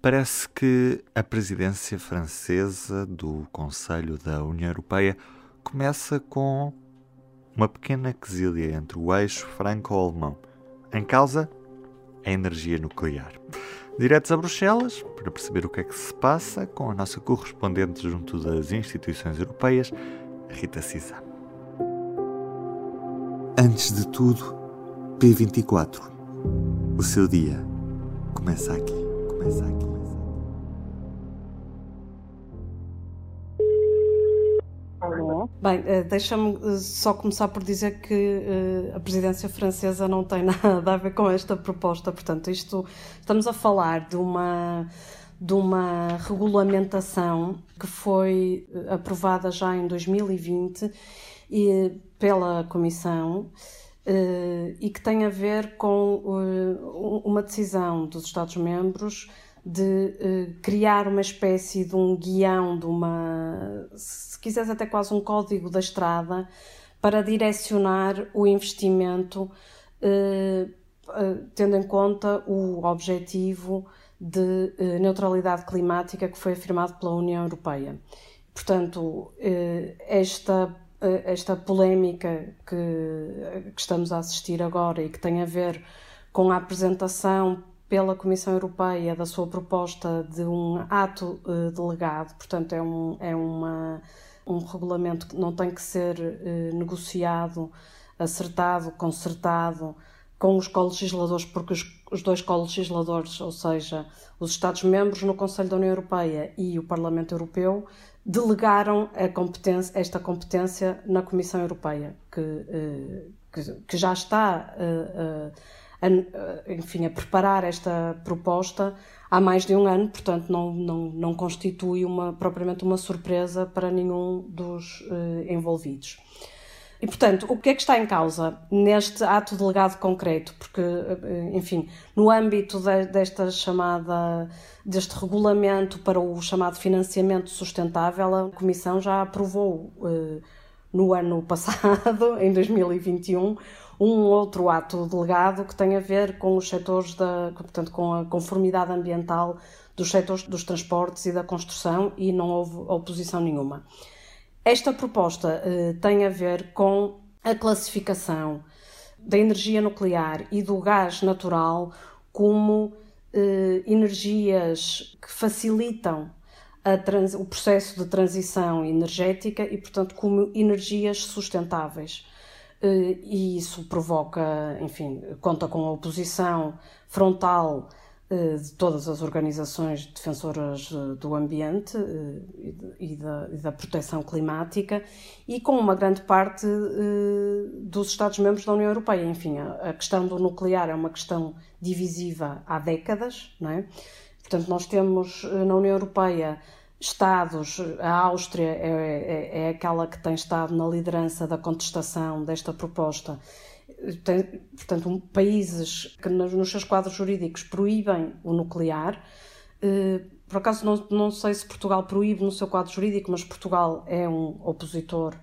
parece que a presidência francesa do Conselho da União Europeia começa com uma pequena quesilha entre o eixo franco-alemão. Em causa, a energia nuclear. Diretos a Bruxelas para perceber o que é que se passa com a nossa correspondente junto das instituições europeias, Rita Cisa. Antes de tudo, P24. O seu dia começa aqui. Começa aqui. Bem, eh, deixa-me eh, só começar por dizer que eh, a presidência francesa não tem nada a ver com esta proposta. Portanto, isto estamos a falar de uma de uma regulamentação que foi aprovada já em 2020 e pela Comissão e que tem a ver com uma decisão dos Estados-membros de criar uma espécie de um guião, de uma se quiseres até quase um código da estrada para direcionar o investimento, eh, eh, tendo em conta o objetivo de eh, neutralidade climática que foi afirmado pela União Europeia. Portanto, esta, esta polémica que, que estamos a assistir agora e que tem a ver com a apresentação pela Comissão Europeia da sua proposta de um ato delegado, portanto, é, um, é uma um regulamento que não tem que ser eh, negociado, acertado, consertado com os co-legisladores, porque os, os dois co-legisladores, ou seja, os Estados-membros no Conselho da União Europeia e o Parlamento Europeu, delegaram competência, esta competência na Comissão Europeia, que, eh, que, que já está eh, a, enfim, a preparar esta proposta há mais de um ano, portanto não, não, não constitui uma, propriamente uma surpresa para nenhum dos envolvidos. E, portanto, o que é que está em causa neste ato delegado concreto? Porque, eh, enfim, no âmbito de, desta chamada, deste regulamento para o chamado financiamento sustentável, a Comissão já aprovou uh, no ano passado, em 2021, um outro ato delegado que tem a ver com os setores da, portanto, com a conformidade ambiental dos setores dos transportes e da construção e não houve oposição nenhuma. Esta proposta eh, tem a ver com a classificação da energia nuclear e do gás natural como eh, energias que facilitam trans, o processo de transição energética e, portanto, como energias sustentáveis. Eh, e isso provoca, enfim, conta com a oposição frontal de todas as organizações defensoras eh, do ambiente e da, e da proteção climática e com uma grande parte dos Estados-membros da União Europeia. Enfim, a questão do nuclear é uma questão divisiva há décadas, não é? Portanto, nós temos na União Europeia Estados, a Áustria é, é, é, aquela que tem estado na liderança da contestação desta proposta. Tem, portanto, um, países que nos, nos, seus quadros jurídicos proíbem o nuclear. Eh, por acaso, não, não sei se Portugal proíbe no seu quadro jurídico, mas Portugal é um opositor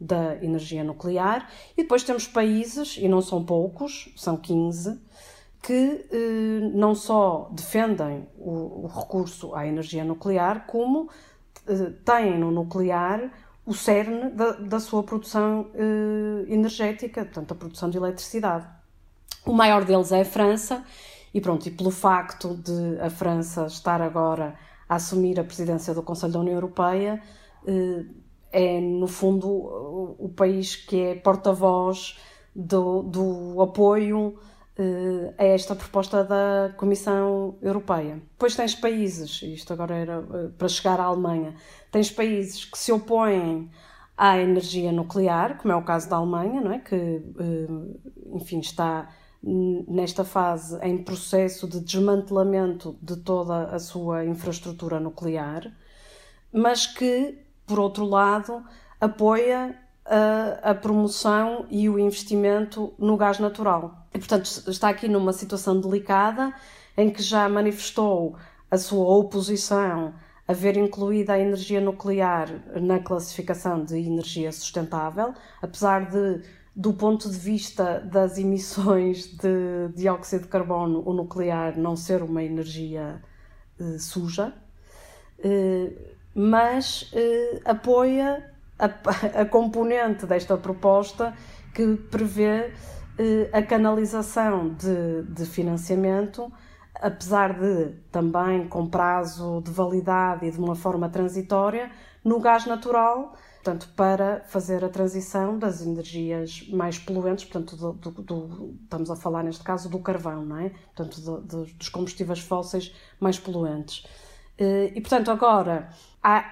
da energia nuclear. E depois temos países, e não são poucos, são 15, que eh, não só defendem o, o, recurso à energia nuclear, como eh, têm no nuclear o cerne da, da sua produção eh, energética, portanto, a produção de eletricidade. O maior deles é a França, e pronto, e pelo facto de a França estar agora a assumir a presidência do Conselho da União Europeia, eh, é no fundo o, o país que é porta-voz do, do apoio a esta proposta da Comissão Europeia. Depois tens países, isto agora era uh, para chegar à Alemanha, tens países que se opõem à energia nuclear, como é o caso da Alemanha, não é? que, uh, enfim, está nesta fase em processo de desmantelamento de toda a sua infraestrutura nuclear, mas que, por outro lado, apoia a, a promoção e o investimento no gás natural. E, portanto, está aqui numa situação delicada em que já manifestou a sua oposição a ver incluída a energia nuclear na classificação de energia sustentável, apesar de do ponto de vista das emissões de dióxido de carbono, o nuclear não ser uma energia eh, suja, eh, mas eh, apoia a, a, componente desta proposta que prevê a canalização de, de financiamento, apesar de também com prazo de validade e de uma forma transitória, no gás natural portanto, para fazer a transição das energias mais poluentes, portanto, do, do, do, estamos a falar neste caso do carvão, não é? Portanto, dos combustíveis fósseis mais poluentes. Eh, e, portanto, agora, à,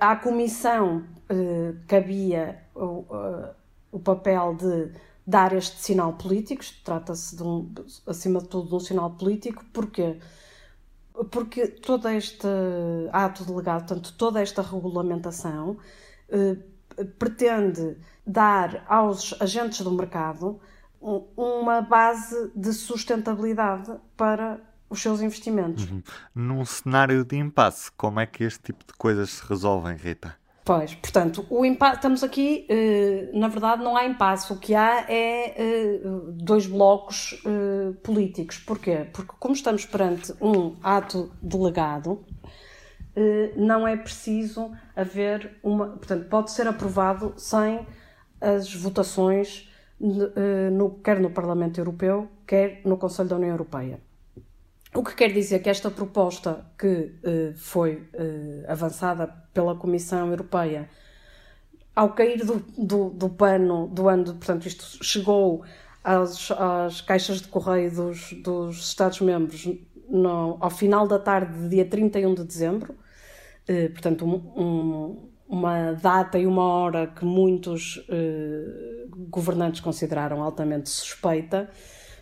à, comissão eh, cabia o, eh, o papel de dar este sinal político, trata-se, de um, acima de tudo, de um sinal político, porquê? Porque todo este ato delegado, portanto, toda esta regulamentação, eh, pretende dar aos agentes do mercado uma base de sustentabilidade para os seus investimentos. Uhum. Num cenário de impasse, como é que este tipo de coisas se resolvem, Rita? Pois, portanto, o impasse, estamos aqui, eh, na verdade, não há impasse. O que há é eh, dois blocos políticos. Porquê? Porque, como estamos perante um ato delegado, eh, não é preciso haver uma. Portanto, pode ser aprovado sem as votações, eh, no, quer no Parlamento Europeu, quer no Conselho da União Europeia. O que quer dizer que esta proposta que eh, foi avançada pela Comissão Europeia, ao cair do, do, do pano do ano, portanto, isto chegou às, às caixas de correio dos, dos Estados-membros ao final da tarde de dia 31 de dezembro, eh, portanto, um, um, uma data e uma hora que muitos eh, governantes consideraram altamente suspeita,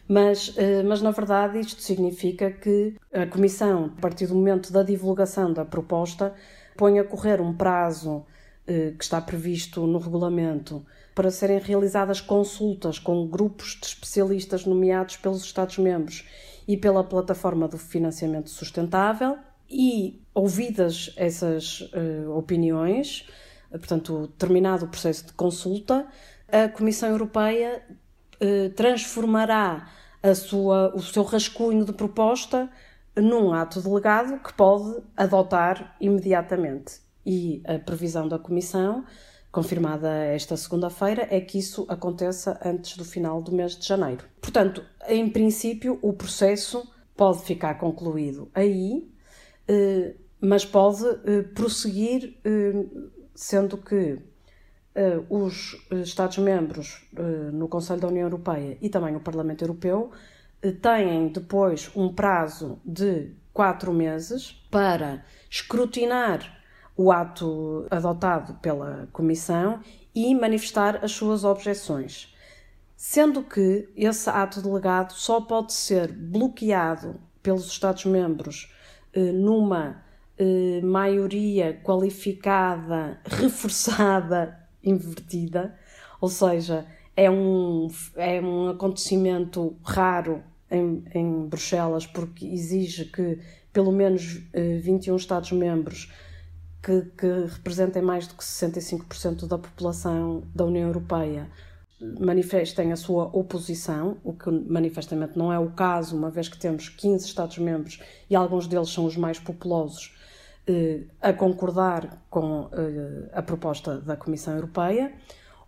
mas, eh, mas na verdade isto significa que a Comissão, a partir do momento da divulgação da proposta, põe a correr um prazo que está previsto no regulamento para serem realizadas consultas com grupos de especialistas nomeados pelos Estados-membros e pela plataforma do financiamento sustentável e, ouvidas essas uh, opiniões, portanto, terminado o processo de consulta, a Comissão Europeia uh, transformará a sua, o seu rascunho de proposta num ato delegado que pode adotar imediatamente. E a previsão da Comissão, confirmada esta segunda-feira, é que isso aconteça antes do final do mês de janeiro. Portanto, em princípio, o processo pode ficar concluído aí, eh, mas pode eh, prosseguir, eh, sendo que os Estados-membros no Conselho da União Europeia e também o Parlamento Europeu têm depois um prazo de quatro meses para escrutinar o ato adotado pela Comissão e manifestar as suas objeções. Sendo que esse ato delegado só pode ser bloqueado pelos Estados-membros eh, numa eh, maioria qualificada, reforçada, invertida, ou seja, é um, é um acontecimento raro em, em Bruxelas, porque exige que pelo menos 21 eh, Estados-membros que, que representem mais do que 65% da população da União Europeia manifestem a sua oposição, o que manifestamente não é o caso, uma vez que temos 15 Estados-membros e alguns deles são os mais populosos, a concordar com eh, a proposta da Comissão Europeia,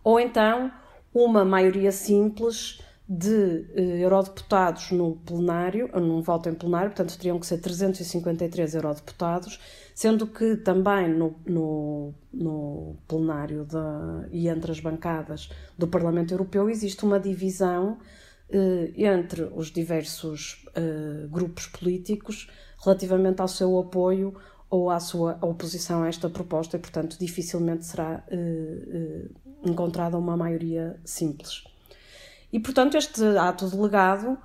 ou então uma maioria simples de eh, eurodeputados no plenário, num voto em plenário, portanto teriam que ser 353 eurodeputados, sendo que também no, no, no plenário e entre as bancadas do Parlamento Europeu existe uma divisão eh, entre os diversos eh, grupos políticos relativamente ao seu apoio ou à sua oposição a esta proposta e, portanto, dificilmente será eh, eh encontrada uma maioria simples. E, portanto, este ato delegado,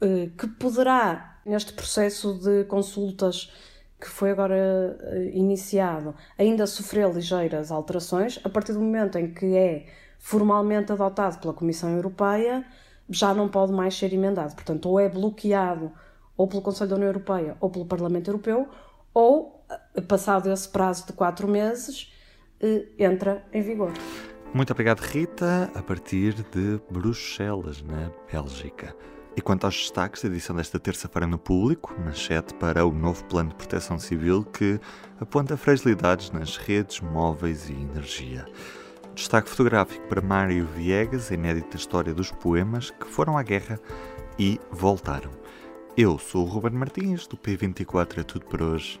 eh, que poderá, neste processo de consultas que foi agora iniciado, ainda sofrer ligeiras alterações, a partir do momento em que é formalmente adotado pela Comissão Europeia, já não pode mais ser emendado. Portanto, ou é bloqueado ou pelo Conselho da União Europeia ou pelo Parlamento Europeu, ou, passado esse prazo de quatro meses, entra em vigor. Muito obrigado, Rita, a partir de Bruxelas, na Bélgica. E quanto aos destaques da edição desta terça-feira no público, manchete para o novo plano de proteção civil que aponta fragilidades nas redes, móveis e energia. Destaque fotográfico para Mário Viegas, a inédita história dos poemas que foram à guerra e voltaram. Eu sou o Ruben Martins, do P24 é tudo por hoje.